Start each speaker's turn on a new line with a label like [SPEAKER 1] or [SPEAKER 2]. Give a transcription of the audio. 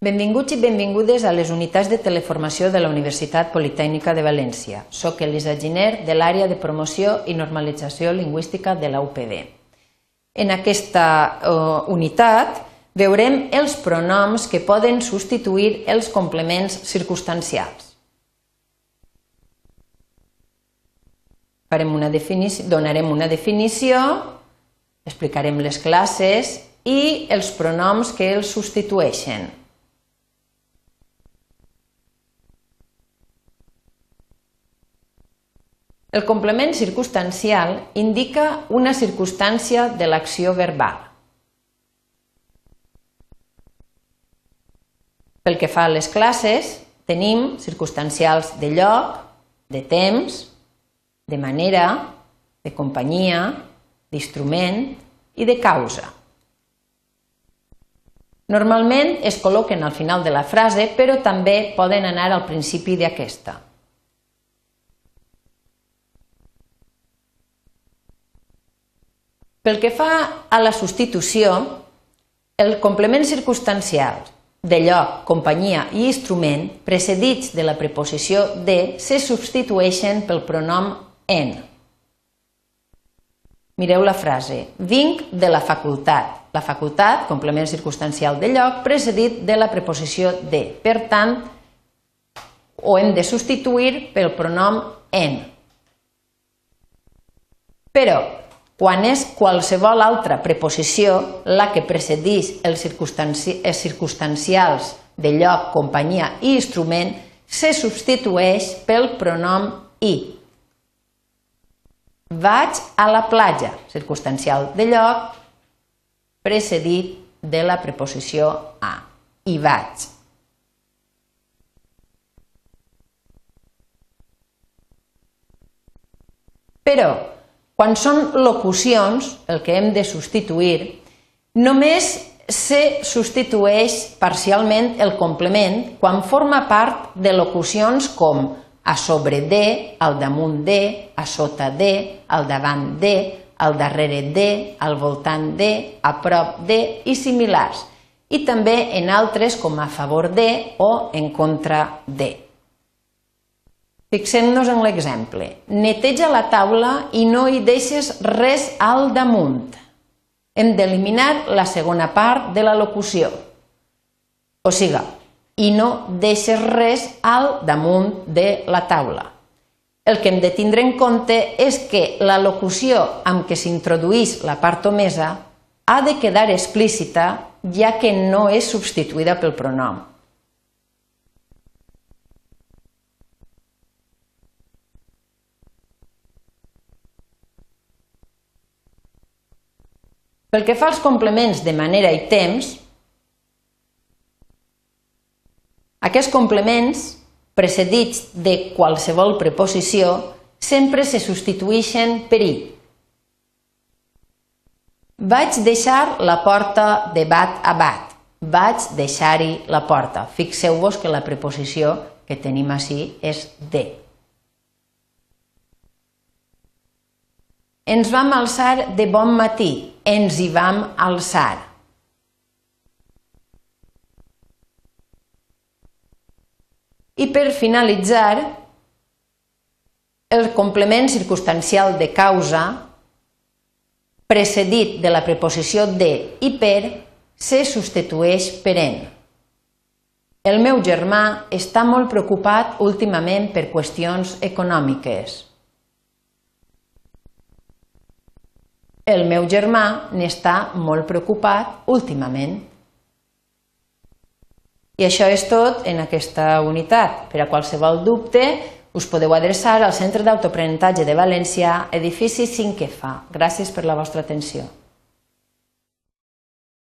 [SPEAKER 1] Benvinguts i benvingudes a les unitats de teleformació de la Universitat Politècnica de València. Soc Elisa Giner, de l'àrea de promoció i normalització lingüística de la UPB. En aquesta uh, unitat veurem els pronoms que poden substituir els complements circumstancials. Farem una donarem una definició, explicarem les classes i els pronoms que els substitueixen. El complement circumstancial indica una circumstància de l'acció verbal. Pel que fa a les classes, tenim circumstancials de lloc, de temps, de manera, de companyia, d'instrument i de causa. Normalment es col·loquen al final de la frase, però també poden anar al principi d'aquesta. Pel que fa a la substitució, el complement circumstancial de lloc, companyia i instrument precedits de la preposició de se substitueixen pel pronom en. Mireu la frase. Vinc de la facultat. La facultat, complement circumstancial de lloc, precedit de la preposició de. Per tant, ho hem de substituir pel pronom en. Però, quan és qualsevol altra preposició la que precedeix els, circunstanci els circumstancials de lloc, companyia i instrument, se substitueix pel pronom i. Vaig a la platja, circumstancial de lloc, precedit de la preposició a. I vaig. Però quan són locucions, el que hem de substituir, només se substitueix parcialment el complement quan forma part de locucions com a sobre de, al damunt de, a sota de, al davant de, al darrere de, al voltant de, a prop de i similars, i també en altres com a favor de o en contra de. Fixem-nos en l'exemple. Neteja la taula i no hi deixes res al damunt. Hem d'eliminar la segona part de la locució. O siga, i no deixes res al damunt de la taula. El que hem de tindre en compte és que la locució amb què s'introduís la part omesa ha de quedar explícita ja que no és substituïda pel pronom. Pel que fa als complements de manera i temps, aquests complements, precedits de qualsevol preposició, sempre se substitueixen per i. Vaig deixar la porta de bat a bat. Vaig deixar-hi la porta. Fixeu-vos que la preposició que tenim així és de. Ens vam alçar de bon matí ens hi vam alçar. I per finalitzar, el complement circumstancial de causa, precedit de la preposició de i per, se substitueix per en. El meu germà està molt preocupat últimament per qüestions econòmiques. El meu germà n'està molt preocupat últimament. I això és tot en aquesta unitat. Per a qualsevol dubte us podeu adreçar al Centre d'Autoaprenentatge de València, edifici 5 fa. Gràcies per la vostra atenció.